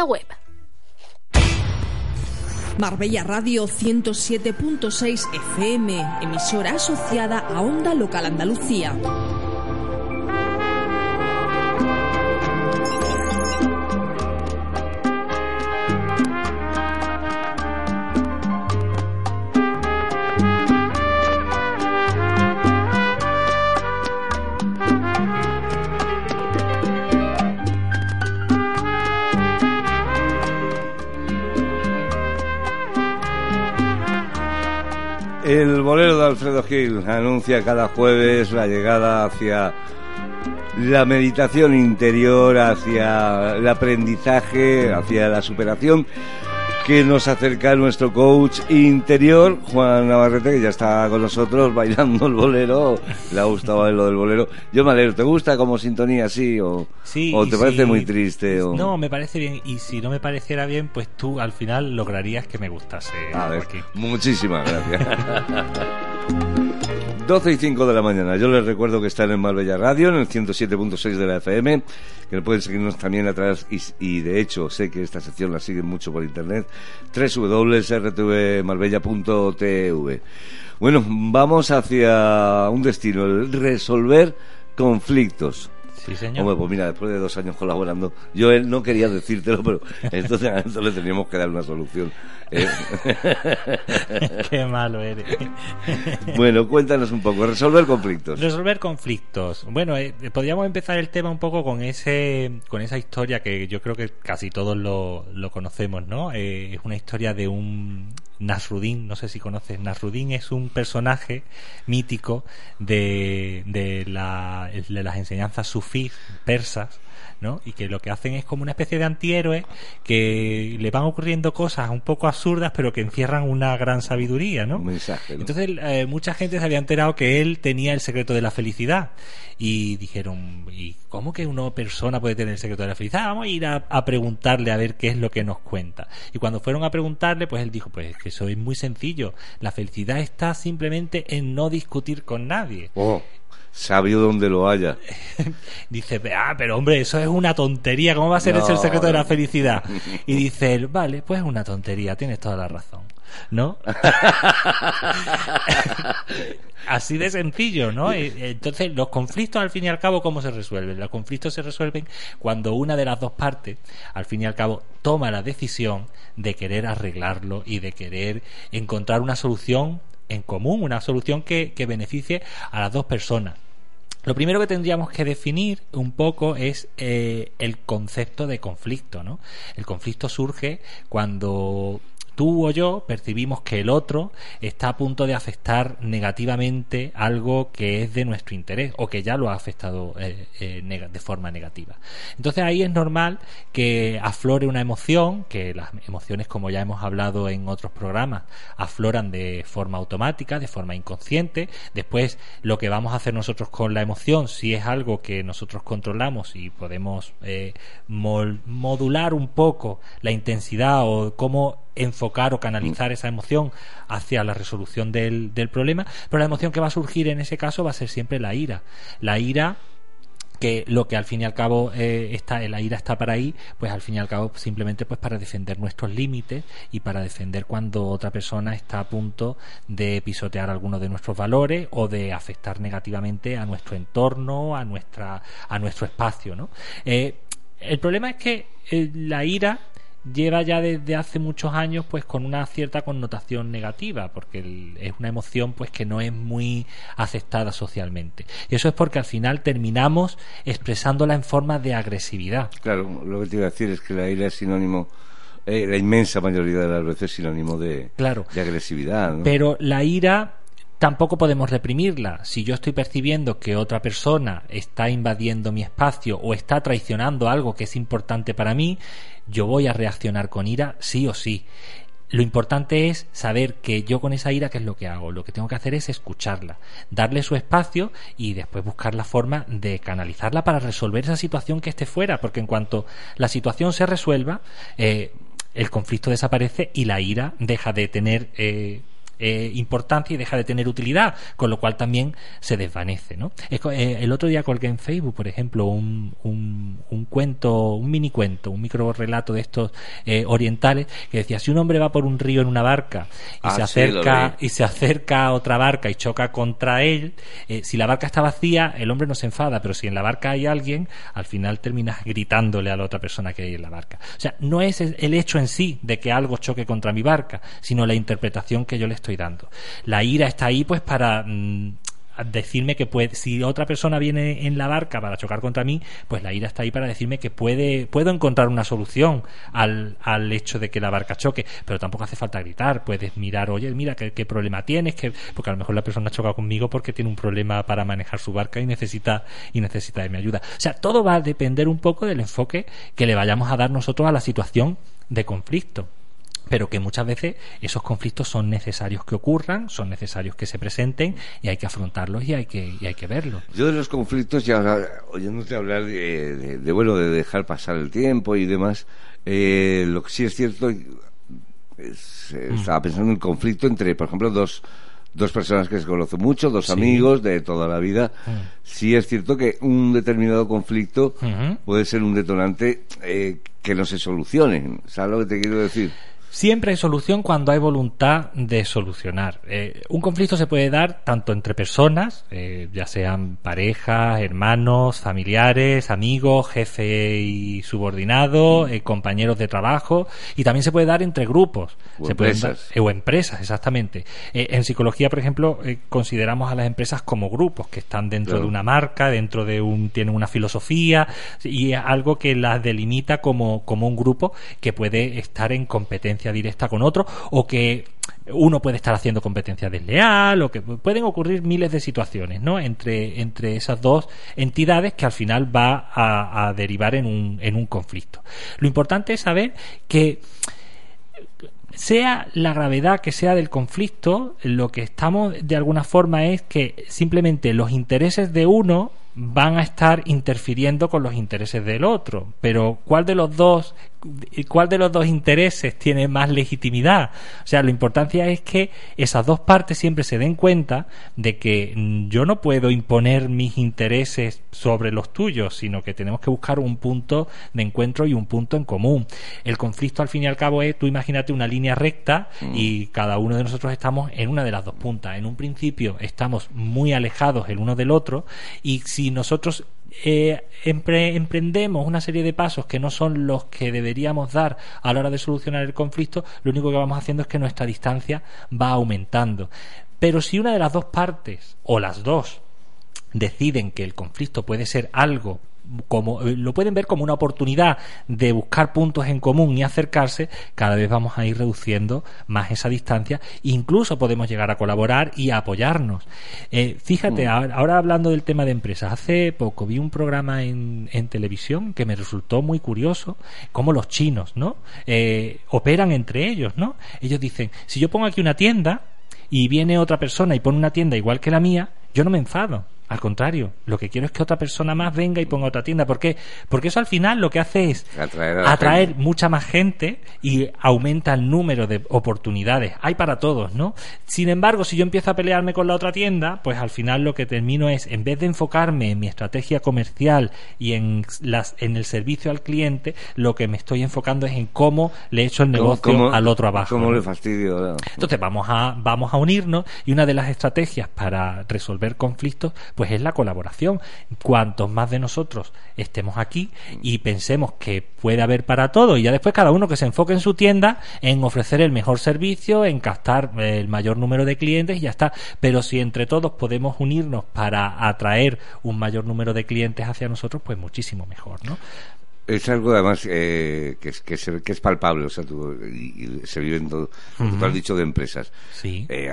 Web. Marbella Radio 107.6 FM, emisora asociada a Onda Local Andalucía. Alfredo Gil anuncia cada jueves la llegada hacia la meditación interior, hacia el aprendizaje, hacia la superación que nos acerca nuestro coach interior, Juan Navarrete, que ya está con nosotros bailando el bolero. Le ha gustado lo del bolero. Yo me alegro, ¿te gusta como sintonía así o, Sí, o te parece si- muy triste? O... No, me parece bien. Y si no me pareciera bien, pues tú al final lograrías que me gustase. A ver, Joaquín. muchísimas gracias. 12 y 5 de la mañana. Yo les recuerdo que están en Marbella Radio, en el 107.6 de la FM, que pueden seguirnos también a través, y, y de hecho sé que esta sección la siguen mucho por internet, www.rtvmarbella.tv. Bueno, vamos hacia un destino, el resolver conflictos. Sí, señor. Hombre, pues mira, después de dos años colaborando, yo él no quería decírtelo, pero entonces a esto le teníamos que dar una solución. Eh, Qué malo eres. bueno, cuéntanos un poco, resolver conflictos. Resolver conflictos. Bueno, eh, podríamos empezar el tema un poco con ese, con esa historia que yo creo que casi todos lo, lo conocemos, ¿no? Eh, es una historia de un Nasruddin, no sé si conoces. Nasruddin es un personaje mítico de, de, la, de las enseñanzas sufís persas. ¿no? Y que lo que hacen es como una especie de antihéroe que le van ocurriendo cosas un poco absurdas, pero que encierran una gran sabiduría, ¿no? Un mensaje, ¿no? Entonces eh, mucha gente se había enterado que él tenía el secreto de la felicidad y dijeron, ¿y cómo que una persona puede tener el secreto de la felicidad? Vamos a ir a, a preguntarle a ver qué es lo que nos cuenta. Y cuando fueron a preguntarle, pues él dijo, pues es que eso es muy sencillo. La felicidad está simplemente en no discutir con nadie. Oh, sabio donde lo haya. Dice, ah, pero hombre, eso es una tontería. ¿Cómo va a ser ese el No, secreto de la no. felicidad? Y dice él, vale, pues es una tontería, tienes toda la razón. ¿No? Así de sencillo, ¿no? Eh, Entonces, los conflictos, al fin y al cabo, ¿cómo se resuelven? Los conflictos se resuelven cuando una de las dos partes, al fin y al cabo, toma la decisión de querer arreglarlo y de querer encontrar una solución en común, una solución que, que beneficie a las dos personas. Lo primero que tendríamos que definir un poco es eh, el concepto de conflicto, ¿no? El conflicto surge cuando tú o yo percibimos que el otro está a punto de afectar negativamente algo que es de nuestro interés o que ya lo ha afectado eh, eh, de forma negativa. Entonces ahí es normal que aflore una emoción, que las emociones como ya hemos hablado en otros programas afloran de forma automática, de forma inconsciente. Después lo que vamos a hacer nosotros con la emoción, si es algo que nosotros controlamos y podemos eh, modular un poco la intensidad o cómo enfocar o canalizar esa emoción hacia la resolución del, del problema, pero la emoción que va a surgir en ese caso va a ser siempre la ira. La ira que lo que al fin y al cabo eh, está la ira está para ahí pues al fin y al cabo simplemente pues para defender nuestros límites y para defender cuando otra persona está a punto de pisotear algunos de nuestros valores o de afectar negativamente a nuestro entorno a nuestra a nuestro espacio ¿no? Eh, el problema es que eh, la ira lleva ya desde hace muchos años pues con una cierta connotación negativa porque es una emoción pues que no es muy aceptada socialmente y eso es porque al final terminamos expresándola en forma de agresividad Claro, lo que te iba a decir es que la ira es sinónimo, eh, la inmensa mayoría de las veces sinónimo de, Claro. de agresividad. ¿no? pero la ira tampoco podemos reprimirla. Si yo estoy percibiendo que otra persona está invadiendo mi espacio o está traicionando algo que es importante para mí, yo voy a reaccionar con ira sí o sí. Lo importante es saber que yo con esa ira, ¿qué es lo que hago? Lo que tengo que hacer es escucharla, darle su espacio y después buscar la forma de canalizarla para resolver esa situación que esté fuera, porque en cuanto la situación se resuelva, eh, el conflicto desaparece y la ira deja de tener eh, eh, importancia y deja de tener utilidad, con lo cual también se desvanece. ¿no? Eh, el otro día colgué en Facebook, por ejemplo, un, un, cuento, un mini cuento, un micro relato de estos eh, orientales que decía si un hombre va por un río en una barca y se ah, acerca y se acerca a otra barca y choca contra él, si la barca está vacía, el hombre no se enfada, pero si en la barca hay alguien, al final terminas gritándole a la otra persona que hay en la barca. O sea, no es el hecho en sí de que algo choque contra mi barca, sino la interpretación que yo le estoy dando. La ira está ahí pues para mm, decirme que puede, si otra persona viene en la barca para chocar contra mí, pues la ira está ahí para decirme que puede, puedo encontrar una solución al, al hecho de que la barca choque, pero tampoco hace falta gritar, puedes mirar, oye, mira qué, qué problema tienes, que, porque a lo mejor la persona choca conmigo porque tiene un problema para manejar su barca y necesita, y necesita de mi ayuda. O sea, todo va a depender un poco del enfoque que le vayamos a dar nosotros a la situación de conflicto pero que muchas veces esos conflictos son necesarios que ocurran, son necesarios que se presenten y hay que afrontarlos y hay que, y hay que verlos. Yo de los conflictos, ya oyéndote hablar de, de, bueno, de dejar pasar el tiempo y demás, eh, lo que sí es cierto, es, mm. estaba pensando en el conflicto entre, por ejemplo, dos, dos personas que se conocen mucho, dos amigos de toda la vida. Mm. Sí es cierto que un determinado conflicto puede ser un detonante eh, que no se solucione. ¿Sabes lo que te quiero decir? Siempre hay solución cuando hay voluntad de solucionar. Eh, un conflicto se puede dar tanto entre personas, eh, ya sean parejas, hermanos, familiares, amigos, jefe y subordinado, eh, compañeros de trabajo, y también se puede dar entre grupos. O empresas. o empresas, exactamente. en psicología, por ejemplo, consideramos a las empresas como grupos que están dentro de una marca, dentro de un, tienen una filosofía, y algo que las delimita como, como un grupo que puede estar en competencia directa con otro o que uno puede estar haciendo competencia desleal o que pueden ocurrir miles de situaciones ¿no? entre, entre esas dos entidades que al final va a, a derivar en un, en un conflicto. Lo importante es saber que sea la gravedad que sea del conflicto, lo que estamos de alguna forma es que simplemente los intereses de uno van a estar interfiriendo con los intereses del otro. Pero ¿cuál de los dos cuál de los dos intereses tiene más legitimidad? O sea, la importancia es que esas dos partes siempre se den cuenta de que mm, yo no puedo imponer mis intereses sobre los tuyos, sino que tenemos que buscar un punto de encuentro y un punto en común. El conflicto al fin y al cabo es, tú imagínate una línea recta mm. y cada uno de nosotros estamos en una de las dos puntas. En un principio estamos muy alejados el uno del otro y si si nosotros eh, emprendemos una serie de pasos que no son los que deberíamos dar a la hora de solucionar el conflicto, lo único que vamos haciendo es que nuestra distancia va aumentando. Pero si una de las dos partes, o las dos, deciden que el conflicto puede ser algo como eh, lo pueden ver como una oportunidad de buscar puntos en común y acercarse, cada vez vamos a ir reduciendo más esa distancia. Incluso podemos llegar a colaborar y a apoyarnos. Eh, fíjate, mm. ahora, hablando del tema de empresas, hace poco vi un programa en, en televisión que me resultó muy curioso, cómo los chinos, ¿no? Eh, operan entre ellos, ¿no? Ellos dicen, si yo pongo aquí una tienda y viene otra persona y pone una tienda igual que la mía, yo no me enfado al contrario, lo que quiero es que otra persona más venga y ponga otra tienda. ¿Por qué? Porque eso al final lo que hace es atraer, mucha más gente y aumenta el número de oportunidades. Hay para todos, ¿no? Sin embargo, si yo empiezo a pelearme con la otra tienda, pues al final lo que termino es, en vez de enfocarme en mi estrategia comercial y en, las, en el servicio al cliente, lo que me estoy enfocando es en cómo le echo el negocio al otro abajo. ¿Cómo le fastidio? Entonces vamos a, vamos a unirnos y una de las estrategias para resolver conflictos pues es la colaboración. Cuantos más de nosotros estemos aquí y pensemos que puede haber para todo y ya después cada uno que se enfoque en su tienda en ofrecer el mejor servicio, en captar el mayor número de clientes y ya está. Pero si entre todos podemos unirnos para atraer un mayor número de clientes hacia nosotros, pues muchísimo mejor, ¿no? Es algo además eh, que, es, que, es, que es palpable, o sea, tú, y, se vive en todo, tú has dicho de empresas. Sí. Eh,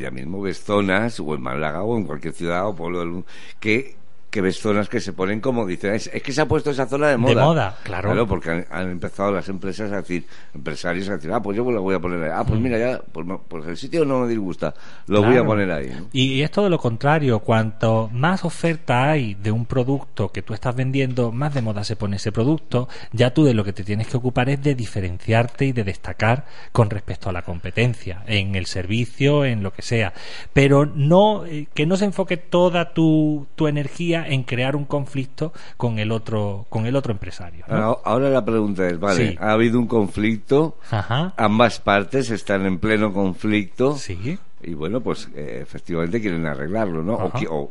ya mismo ves zonas, o en Málaga, o en cualquier ciudad o pueblo del mundo, que que ves zonas que se ponen como dicen, es, que se ha puesto esa zona de moda. De moda, claro. Claro, porque han, empezado las empresas a decir, empresarios a decir, ah, pues yo lo voy a poner ahí. Ah, pues mm. mira, ya, pues, pues, el sitio no me disgusta, lo voy a poner ahí. Y, es todo lo contrario, cuanto más oferta hay de un producto que tú estás vendiendo, más de moda se pone ese producto, ya tú de lo que te tienes que ocupar es de diferenciarte y de destacar con respecto a la competencia, en el servicio, en lo que sea. Pero no, eh, que no se enfoque toda tu, tu energía en crear un conflicto con el otro con el otro empresario. Ahora, la pregunta es, vale, ha habido un conflicto, ambas partes están en pleno conflicto, sí. y bueno, pues eh, efectivamente quieren arreglarlo, ¿no? O,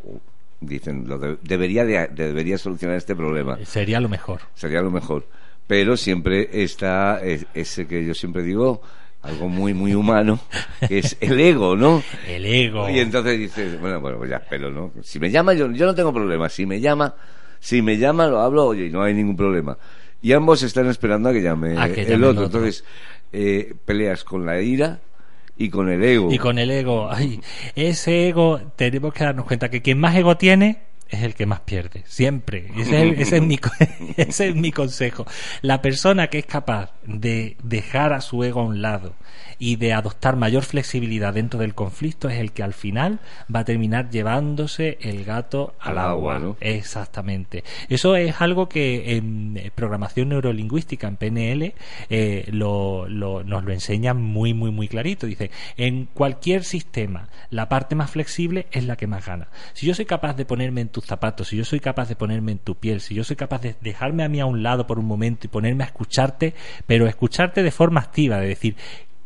dicen, lo debería debería solucionar este problema. Sería lo mejor. Sería lo mejor. Pero siempre está ese que yo siempre digo, algo muy, muy humano, que es el ego, ¿no? El ego. Y entonces dices, bueno, bueno, pues ya, pero no. Si me llama, yo, yo no tengo problema. Si me llama, si me llama, lo hablo, oye, y no hay ningún problema. Y ambos están esperando a que llame, el, otro. Entonces, eh, peleas con la ira y con el ego. Y con el ego. Ay, ese ego, tenemos que darnos cuenta que quien más ego tiene es el que más pierde, siempre. Ese es, mi, ese es mi consejo. La persona que es capaz de dejar a su ego a un lado y de adoptar mayor flexibilidad dentro del conflicto es el que al final va a terminar llevándose el gato al, agua. Exactamente. Eso es algo que en programación neurolingüística, en PNL, eh, lo, nos lo enseñan muy, muy, muy clarito. Dice, en cualquier sistema, la parte más flexible es la que más gana. Si yo soy capaz de ponerme en zapatos, si yo soy capaz de ponerme en tu piel, si yo soy capaz de dejarme a mí a un lado por un momento y ponerme a escucharte, pero escucharte de forma activa, de decir,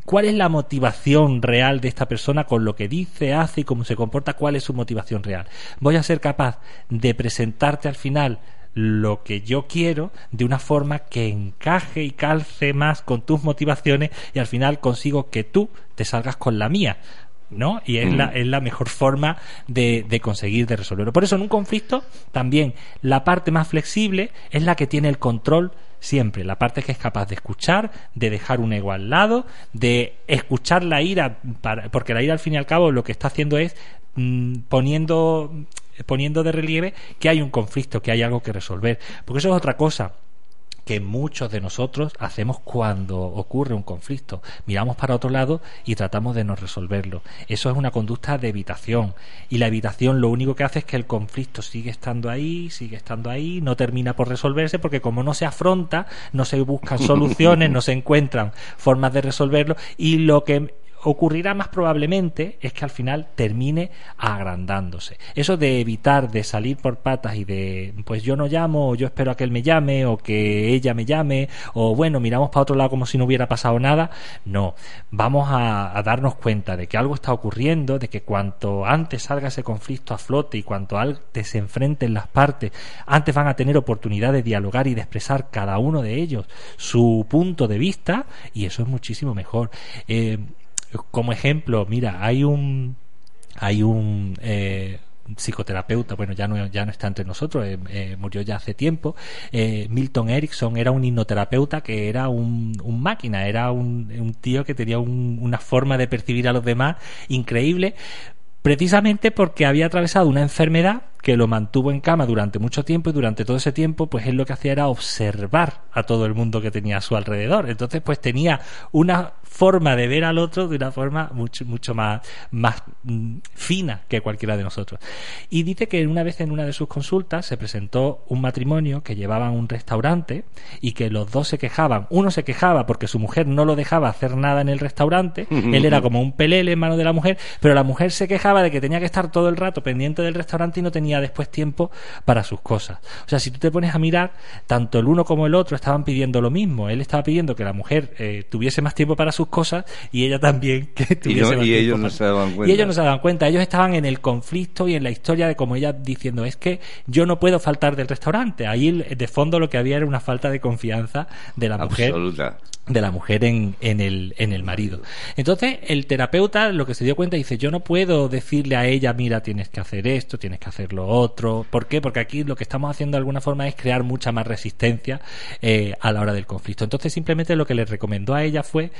¿Cuál es la motivación real de esta persona con lo que dice, hace y cómo se comporta? ¿Cuál es su motivación real? Voy a ser capaz de presentarte al final lo que yo quiero de una forma que encaje y calce más con tus motivaciones y al final consigo que tú te salgas con la mía. ¿No? Y es, la, mm. es la mejor forma de, de, conseguir de resolverlo. Por eso en un conflicto también la parte más flexible es la que tiene el control siempre. La parte que es capaz de escuchar, de dejar un ego al lado, de escuchar la ira, porque la ira al fin y al cabo lo que está haciendo es mm, poniendo poniendo de relieve que hay un conflicto, que hay algo que resolver. Porque eso es otra cosa que muchos de nosotros hacemos cuando ocurre un conflicto. Miramos para otro lado y tratamos de no resolverlo. Eso es una conducta de evitación. Y la evitación lo único que hace es que el conflicto sigue estando ahí, sigue estando ahí, no termina por resolverse porque como no se afronta, no se buscan soluciones, no se encuentran formas de resolverlo y lo que ocurrirá más probablemente es que al final termine agrandándose. Eso de evitar de salir por patas y de pues yo no llamo, o yo espero a que él me llame, o que ella me llame, o bueno, miramos para otro lado como si no hubiera pasado nada, no. Vamos a, darnos cuenta de que algo está ocurriendo, de que cuanto antes salga ese conflicto a flote y cuanto antes se enfrenten las partes, antes van a tener oportunidad de dialogar y de expresar cada uno de ellos su punto de vista, y eso es muchísimo mejor. Eh, como ejemplo, mira, hay un hay un eh, psicoterapeuta, bueno, ya no, ya no está entre nosotros, eh, eh, murió ya hace tiempo. Milton Erickson era un hipnoterapeuta que era un, un máquina, era un, un, tío que tenía una forma de percibir a los demás increíble, precisamente porque había atravesado una enfermedad que lo mantuvo en cama durante mucho tiempo y durante todo ese tiempo pues él lo que hacía era observar a todo el mundo que tenía a su alrededor entonces pues tenía una forma de ver al otro de una forma mucho mucho más más mm, fina que cualquiera de nosotros y dice que una vez en una de sus consultas se presentó un matrimonio que llevaban un restaurante y que los dos se quejaban uno se quejaba porque su mujer no lo dejaba hacer nada en el restaurante él era como un pelele en mano de la mujer pero la mujer se quejaba de que tenía que estar todo el rato pendiente del restaurante y no tenía después tiempo para sus cosas. O sea, si tú te pones a mirar, tanto el uno como el otro estaban pidiendo lo mismo. Él estaba pidiendo que la mujer eh, tuviese más tiempo para sus cosas y ella también que tuviese más y ellos no se daban cuenta. Y ellos no se daban cuenta. Ellos estaban en el conflicto y en la historia de como ella diciendo, es que yo no puedo faltar del restaurante. Ahí de fondo lo que había era una falta de confianza de la mujer de la mujer en, en, el, en el marido. Entonces, el terapeuta lo que se dio cuenta dice, yo no puedo decirle a ella, mira, tienes que hacer esto, tienes que hacer lo otro. ¿Por qué? Porque aquí lo que estamos haciendo de alguna forma es crear mucha más resistencia eh, a la hora del conflicto. Entonces, simplemente lo que le recomendó a ella fue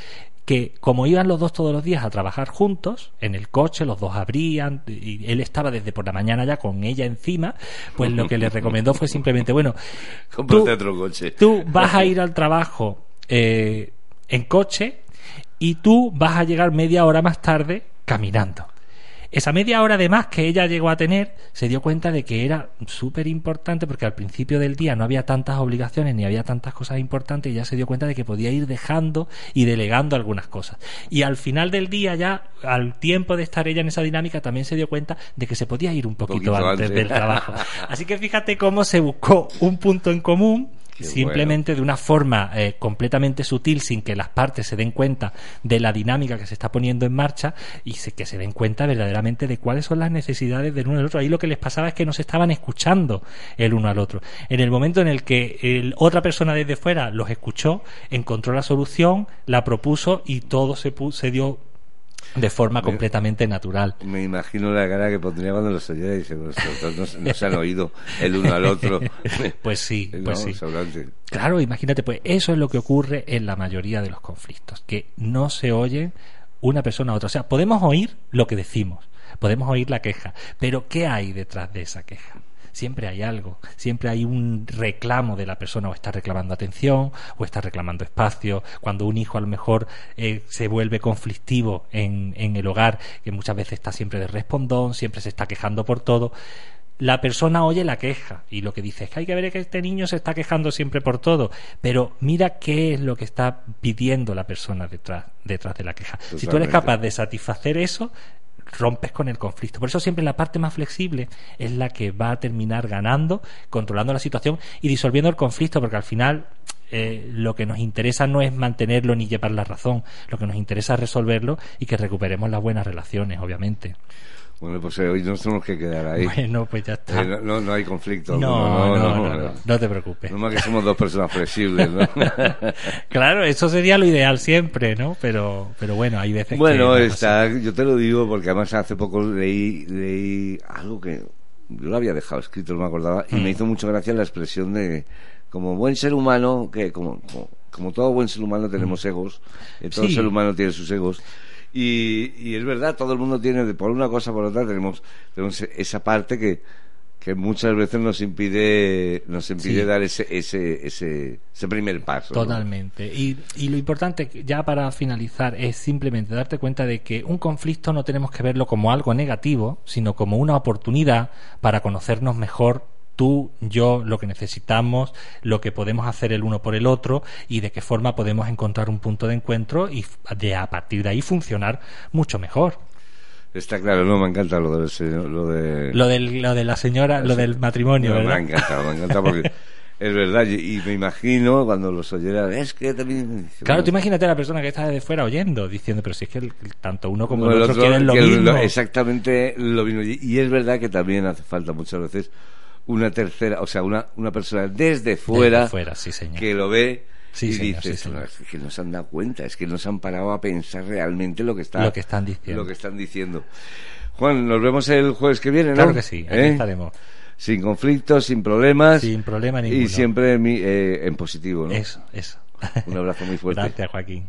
que como iban los dos todos los días a trabajar juntos, en el coche, los dos abrían, y él estaba desde por la mañana ya con ella encima, pues lo que le recomendó fue simplemente, bueno, tú, otro coche. tú vas a ir al trabajo eh, en coche y tú vas a llegar media hora más tarde caminando. Esa media hora de más que ella llegó a tener, se dio cuenta de que era súper importante porque al principio del día no había tantas obligaciones ni había tantas cosas importantes y ya se dio cuenta de que podía ir dejando y delegando algunas cosas. Y al final del día ya, al tiempo de estar ella en esa dinámica, también se dio cuenta de que se podía ir un poquito, Poquito antes, antes. del trabajo. Así que fíjate cómo se buscó un punto en común Simplemente de una forma eh, completamente sutil sin que las partes se den cuenta de la dinámica que se está poniendo en marcha y se- que se den cuenta verdaderamente de cuáles son las necesidades del uno del otro. Ahí lo que les pasaba es que no se estaban escuchando el uno al otro. En el momento en el que el- otra persona desde fuera los escuchó, encontró la solución, la propuso y todo se, se dio de forma completamente natural. Me imagino la cara que pondría cuando los oyera y dice, "Pues estos dos no, se- no se han oído el uno al otro. Pues sí, No, pues sí. Claro, imagínate, pues eso es lo que ocurre en la mayoría de los conflictos, que no se oye una persona a otra. O sea, podemos oír lo que decimos, podemos oír la queja, pero ¿qué hay detrás de esa queja? Siempre hay algo, siempre hay un reclamo de la persona, o está reclamando atención, o está reclamando espacio. Cuando un hijo a lo mejor eh, se vuelve conflictivo en, en el hogar, que muchas veces está siempre de respondón, siempre se está quejando por todo, la persona oye la queja y lo que dice es que hay que ver que este niño se está quejando siempre por todo, pero mira qué es lo que está pidiendo la persona detrás, detrás de la queja. Si tú eres capaz de satisfacer eso, rompes con el conflicto. Por eso siempre la parte más flexible es la que va a terminar ganando, controlando la situación y disolviendo el conflicto, porque al final eh, lo que nos interesa no es mantenerlo ni llevar la razón, lo que nos interesa es resolverlo y que recuperemos las buenas relaciones, obviamente. Bueno, pues eh, hoy nos tenemos que quedar ahí. Bueno, pues ya está. Eh, no, no, no hay conflicto. No, no, no, no, no te preocupes. No más que somos dos personas flexibles, ¿no? Claro, eso sería lo ideal siempre, ¿no? Pero, pero bueno, hay veces bueno, que... está, yo te lo digo porque además hace poco leí, leí algo que yo lo había dejado escrito, no me acordaba, y Mm. me hizo mucho gracia la expresión de como buen ser humano, que como, como, como todo buen ser humano tenemos egos, eh, todo Mm. Sí. ser humano tiene sus egos. Y, y es verdad, todo el mundo tiene, por una cosa por otra, tenemos, tenemos esa parte que, que muchas veces nos impide, nos impide Sí. dar ese, ese, ese, ese primer paso. ¿no? Totalmente. Y, y lo importante, ya para finalizar, es simplemente darte cuenta de que un conflicto no tenemos que verlo como algo negativo, sino como una oportunidad para conocernos mejor tú, yo, lo que necesitamos, lo que podemos hacer el uno por el otro y de qué forma podemos encontrar un punto de encuentro y de a partir de ahí funcionar mucho mejor. Está claro, no, me encanta lo del señor, lo de... Lo, del, lo de la señora, lo del matrimonio, No, me encantado, me ha encantado porque es verdad y, me imagino cuando los oyera, es que también... Claro, tú imagínate a la persona que está desde fuera oyendo, diciendo, pero si es que el- tanto uno como el otro, quieren lo mismo. exactamente lo mismo. Y es verdad que también hace falta muchas veces una tercera, o sea, una, una persona desde fuera, Desde fuera, sí, señor. que lo ve Sí, y señor, dice, sí, señor. "No, es que no se han dado cuenta, es que no se han parado a pensar realmente lo que está, Lo que están diciendo. lo que están diciendo. Juan, nos vemos el jueves que viene, ¿no? Claro que sí, aquí ¿Eh? estaremos. Sin conflictos, sin problemas. Sin problema ninguno. Y siempre mi- eh, en positivo, ¿no? Eso, eso. Un abrazo muy fuerte. Gracias, Joaquín.